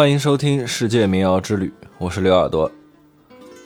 欢迎收听《世界民谣之旅》，我是刘耳朵。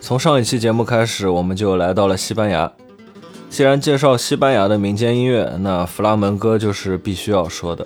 从上一期节目开始，我们就来到了西班牙。既然介绍西班牙的民间音乐，那弗拉门戈就是必须要说的。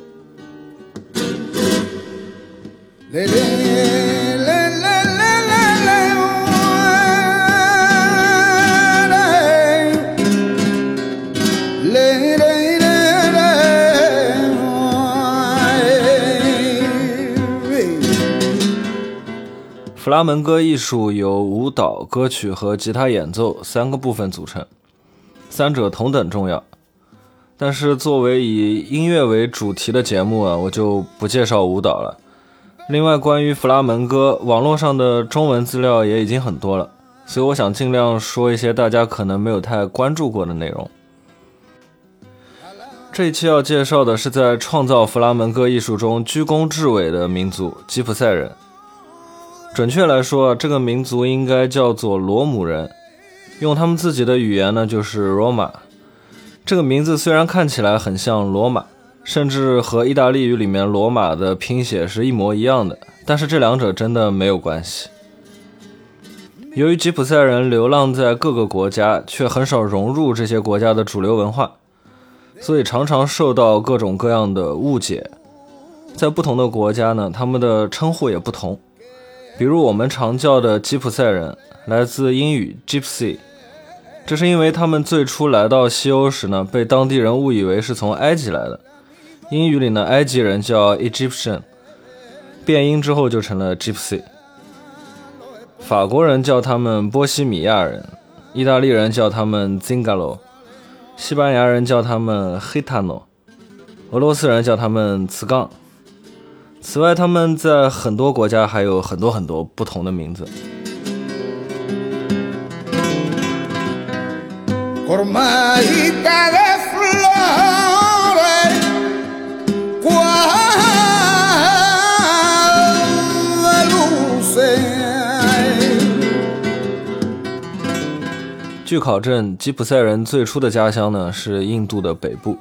拉门戈艺术由舞蹈、歌曲和吉他演奏三个部分组成，三者同等重要。但是作为以音乐为主题的节目啊，我就不介绍舞蹈了。另外，关于弗拉门戈，网络上的中文资料也已经很多了，所以我想尽量说一些大家可能没有太关注过的内容。这一期要介绍的是在创造弗拉门戈艺术中居功至伟的民族——吉普赛人。准确来说，这个民族应该叫做罗姆人，用他们自己的语言呢，就是罗马。这个名字虽然看起来很像罗马，甚至和意大利语里面罗马的拼写是一模一样的，但是这两者真的没有关系。由于吉普赛人流浪在各个国家，却很少融入这些国家的主流文化，所以常常受到各种各样的误解。在不同的国家呢，他们的称呼也不同。比如我们常叫的吉普赛人，来自英语 gypsy，这是因为他们最初来到西欧时呢，被当地人误以为是从埃及来的。英语里呢，埃及人叫 Egyptian，变音之后就成了 gypsy。法国人叫他们波西米亚人，意大利人叫他们 zingaro，西班牙人叫他们 hitano，俄罗斯人叫他们茨冈。此外，他们在很多国家还有很多很多不同的名字。据考证，吉普赛人最初的家乡呢是印度的北部，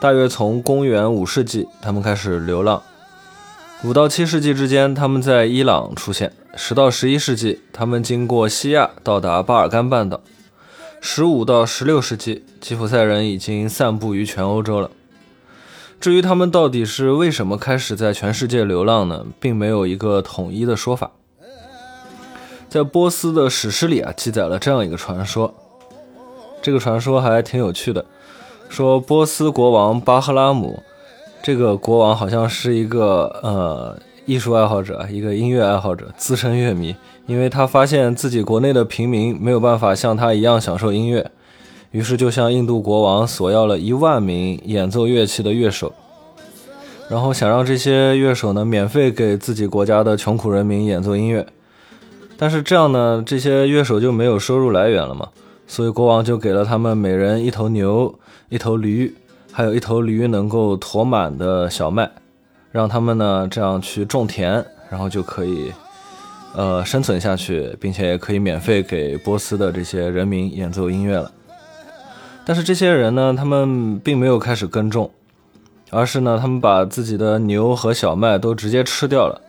大约从公元五世纪，他们开始流浪。五到七世纪之间，他们在伊朗出现；十到十一世纪，他们经过西亚到达巴尔干半岛；十五到十六世纪，吉普赛人已经散布于全欧洲了。至于他们到底是为什么开始在全世界流浪呢？并没有一个统一的说法。在波斯的史诗里啊，记载了这样一个传说，这个传说还挺有趣的，说波斯国王巴赫拉姆。这个国王好像是一个呃艺术爱好者，一个音乐爱好者，资深乐迷。因为他发现自己国内的平民没有办法像他一样享受音乐，于是就向印度国王索要了一万名演奏乐器的乐手，然后想让这些乐手呢免费给自己国家的穷苦人民演奏音乐。但是这样呢，这些乐手就没有收入来源了嘛，所以国王就给了他们每人一头牛，一头驴。还有一头驴能够驮满的小麦，让他们呢这样去种田，然后就可以，呃生存下去，并且也可以免费给波斯的这些人民演奏音乐了。但是这些人呢，他们并没有开始耕种，而是呢他们把自己的牛和小麦都直接吃掉了。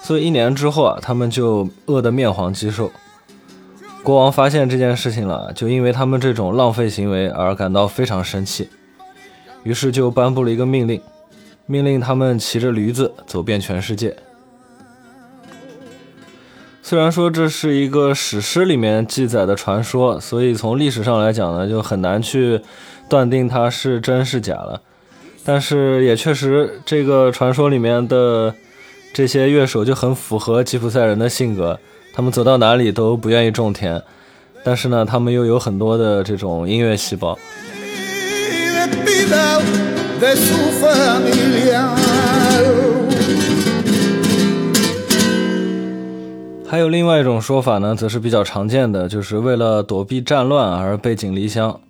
所以一年之后啊，他们就饿得面黄肌瘦。国王发现这件事情了，就因为他们这种浪费行为而感到非常生气。于是就颁布了一个命令，命令他们骑着驴子走遍全世界。虽然说这是一个史诗里面记载的传说，所以从历史上来讲呢，就很难去断定它是真是假了。但是也确实，这个传说里面的这些乐手就很符合吉普赛人的性格，他们走到哪里都不愿意种田，但是呢，他们又有很多的这种音乐细胞。还有另外一种说法呢，则是比较常见的，就是为了躲避战乱而背井离乡。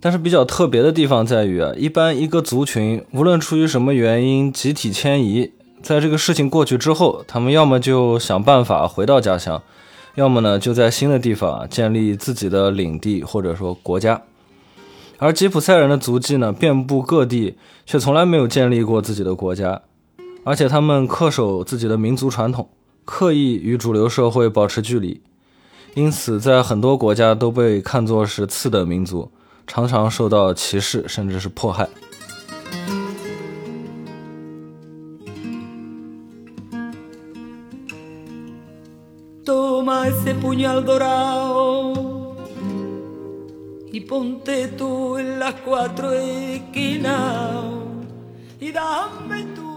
但是比较特别的地方在于啊，一般一个族群无论出于什么原因集体迁移，在这个事情过去之后，他们要么就想办法回到家乡，要么呢就在新的地方建立自己的领地或者说国家。而吉普赛人的足迹呢，遍布各地，却从来没有建立过自己的国家。而且他们恪守自己的民族传统，刻意与主流社会保持距离，因此在很多国家都被看作是次等民族，常常受到歧视甚至是迫害。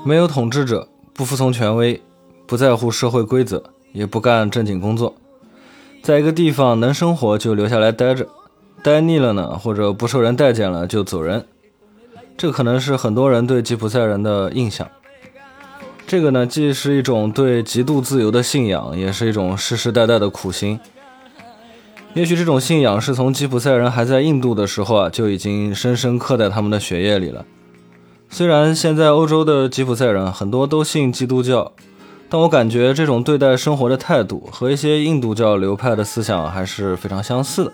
没有统治者，不服从权威，不在乎社会规则，也不干正经工作，在一个地方能生活就留下来待着，待腻了呢，或者不受人待见了就走人。这可能是很多人对吉普赛人的印象。这个呢，既是一种对极度自由的信仰，也是一种世世代代的苦心。也许这种信仰是从吉普赛人还在印度的时候啊，就已经深深刻在他们的血液里了。虽然现在欧洲的吉普赛人很多都信基督教，但我感觉这种对待生活的态度和一些印度教流派的思想还是非常相似的。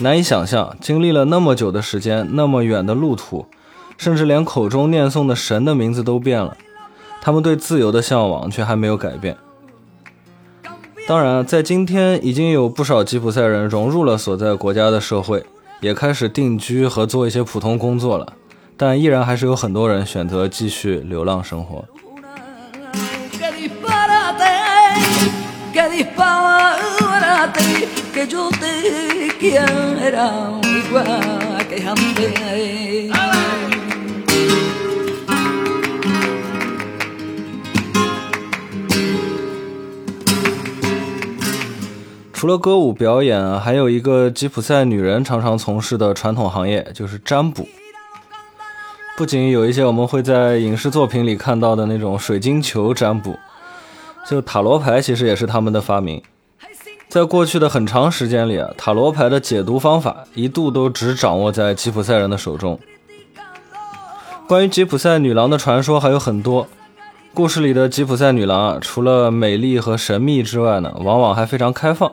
难以想象，经历了那么久的时间，那么远的路途，甚至连口中念诵的神的名字都变了，他们对自由的向往却还没有改变。当然，在今天已经有不少吉普赛人融入了所在国家的社会，也开始定居和做一些普通工作了。但依然还是有很多人选择继续流浪生活。除了歌舞表演，还有一个吉普赛女人常常从事的传统行业，就是占卜。不仅有一些我们会在影视作品里看到的那种水晶球占卜，就塔罗牌其实也是他们的发明。在过去的很长时间里啊，塔罗牌的解读方法一度都只掌握在吉普赛人的手中。关于吉普赛女郎的传说还有很多，故事里的吉普赛女郎啊，除了美丽和神秘之外呢，往往还非常开放。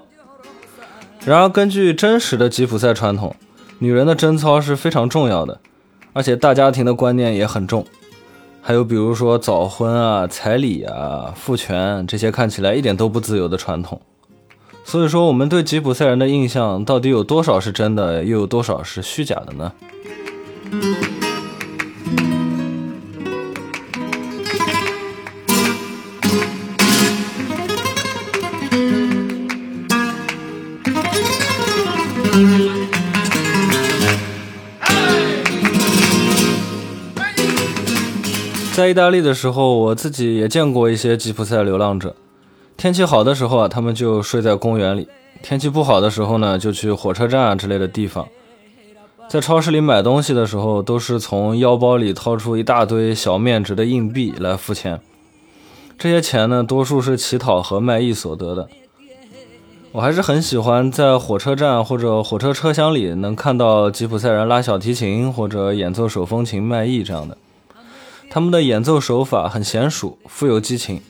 然而，根据真实的吉普赛传统，女人的贞操是非常重要的。而且大家庭的观念也很重，还有比如说早婚啊、彩礼啊、父权这些看起来一点都不自由的传统。所以说，我们对吉普赛人的印象到底有多少是真的，又有多少是虚假的呢？意大利的时候，我自己也见过一些吉普赛流浪者。天气好的时候啊，他们就睡在公园里；天气不好的时候呢，就去火车站啊之类的地方。在超市里买东西的时候，都是从腰包里掏出一大堆小面值的硬币来付钱。这些钱呢，多数是乞讨和卖艺所得的。我还是很喜欢在火车站或者火车车厢里能看到吉普赛人拉小提琴或者演奏手风琴卖艺这样的。他们的演奏手法很娴熟，富有激情。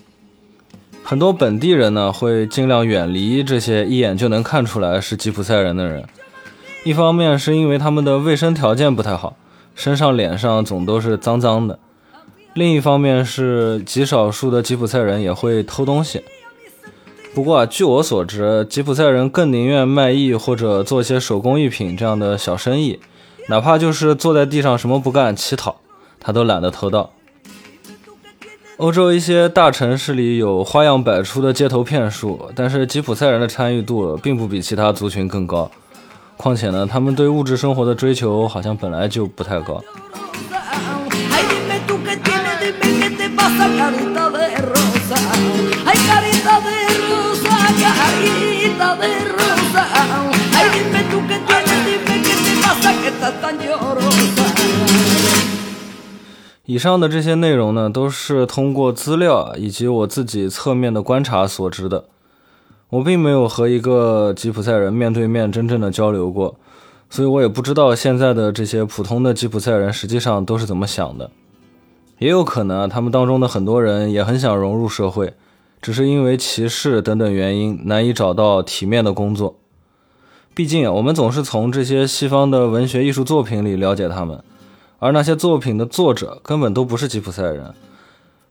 很多本地人呢会尽量远离这些一眼就能看出来是吉普赛人的人。一方面是因为他们的卫生条件不太好，身上脸上总都是脏脏的；另一方面是极少数的吉普赛人也会偷东西。不过啊，据我所知，吉普赛人更宁愿卖艺或者做些手工艺品这样的小生意，哪怕就是坐在地上什么不干乞讨。他都懒得偷盗。欧洲一些大城市里有花样百出的街头骗术，但是吉普赛人的参与度并不比其他族群更高。况且呢，他们对物质生活的追求好像本来就不太高。以上的这些内容呢，都是通过资料以及我自己侧面的观察所知的。我并没有和一个吉普赛人面对面真正的交流过，所以我也不知道现在的这些普通的吉普赛人实际上都是怎么想的。也有可能他们当中的很多人也很想融入社会，只是因为歧视等等原因难以找到体面的工作。毕竟我们总是从这些西方的文学艺术作品里了解他们。而那些作品的作者根本都不是吉普赛人，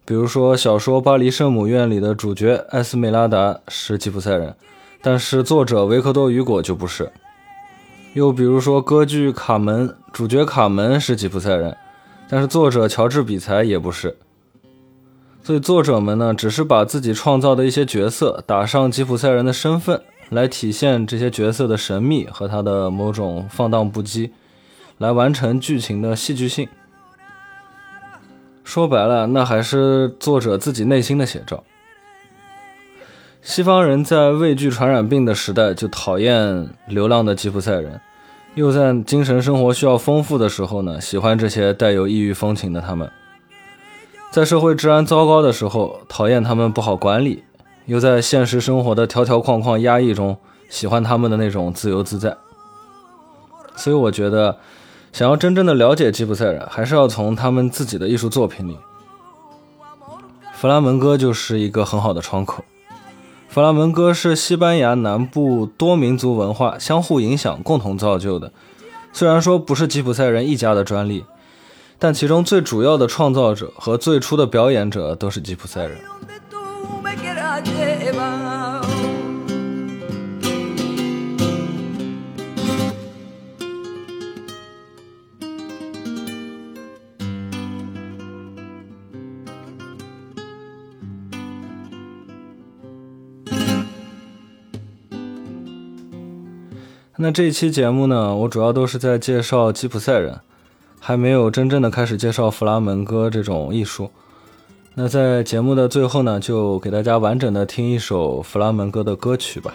比如说小说《巴黎圣母院》里的主角艾斯梅拉达是吉普赛人，但是作者维克多·雨果就不是。又比如说歌剧《卡门》，主角卡门是吉普赛人，但是作者乔治·比才也不是。所以作者们呢，只是把自己创造的一些角色打上吉普赛人的身份，来体现这些角色的神秘和他的某种放荡不羁，来完成剧情的戏剧性。说白了，那还是作者自己内心的写照。西方人在畏惧传染病的时代就讨厌流浪的吉普赛人，又在精神生活需要丰富的时候呢，喜欢这些带有异域风情的他们。在社会治安糟糕的时候，讨厌他们不好管理，又在现实生活的条条框框压抑中，喜欢他们的那种自由自在。所以我觉得。想要真正的了解吉普赛人，还是要从他们自己的艺术作品里。弗拉门戈就是一个很好的窗口。弗拉门戈是西班牙南部多民族文化相互影响、共同造就的。虽然说不是吉普赛人一家的专利，但其中最主要的创造者和最初的表演者都是吉普赛人。那这一期节目呢，我主要都是在介绍吉普赛人，还没有真正的开始介绍弗拉门戈这种艺术。那在节目的最后呢，就给大家完整的听一首弗拉门戈的歌曲吧。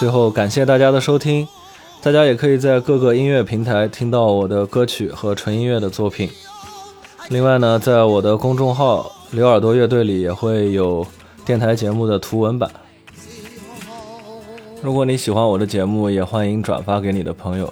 最后，感谢大家的收听。大家也可以在各个音乐平台听到我的歌曲和纯音乐的作品。另外呢，在我的公众号“刘耳朵乐队”里也会有电台节目的图文版。如果你喜欢我的节目，也欢迎转发给你的朋友。